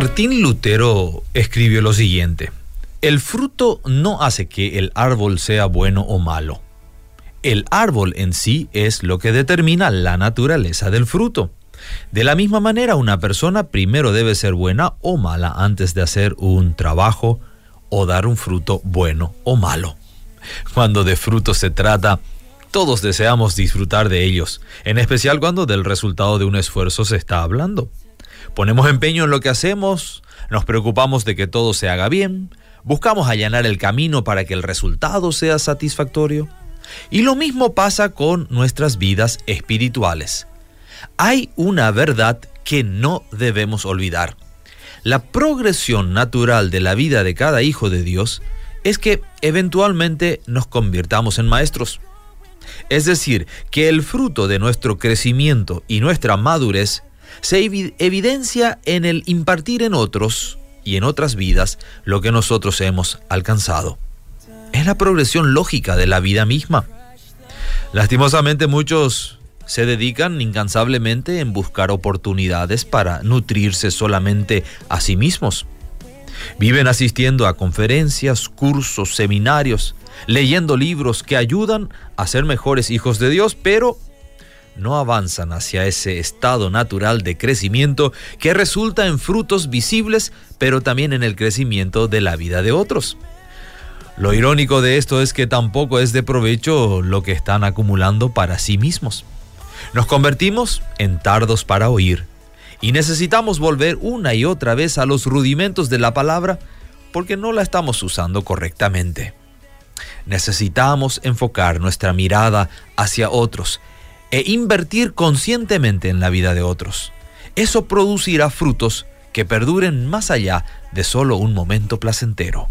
Martín Lutero escribió lo siguiente, el fruto no hace que el árbol sea bueno o malo. El árbol en sí es lo que determina la naturaleza del fruto. De la misma manera, una persona primero debe ser buena o mala antes de hacer un trabajo o dar un fruto bueno o malo. Cuando de frutos se trata, todos deseamos disfrutar de ellos, en especial cuando del resultado de un esfuerzo se está hablando. Ponemos empeño en lo que hacemos, nos preocupamos de que todo se haga bien, buscamos allanar el camino para que el resultado sea satisfactorio. Y lo mismo pasa con nuestras vidas espirituales. Hay una verdad que no debemos olvidar. La progresión natural de la vida de cada hijo de Dios es que eventualmente nos convirtamos en maestros. Es decir, que el fruto de nuestro crecimiento y nuestra madurez se evidencia en el impartir en otros y en otras vidas lo que nosotros hemos alcanzado. Es la progresión lógica de la vida misma. Lastimosamente muchos se dedican incansablemente en buscar oportunidades para nutrirse solamente a sí mismos. Viven asistiendo a conferencias, cursos, seminarios, leyendo libros que ayudan a ser mejores hijos de Dios, pero no avanzan hacia ese estado natural de crecimiento que resulta en frutos visibles, pero también en el crecimiento de la vida de otros. Lo irónico de esto es que tampoco es de provecho lo que están acumulando para sí mismos. Nos convertimos en tardos para oír y necesitamos volver una y otra vez a los rudimentos de la palabra porque no la estamos usando correctamente. Necesitamos enfocar nuestra mirada hacia otros e invertir conscientemente en la vida de otros. Eso producirá frutos que perduren más allá de solo un momento placentero.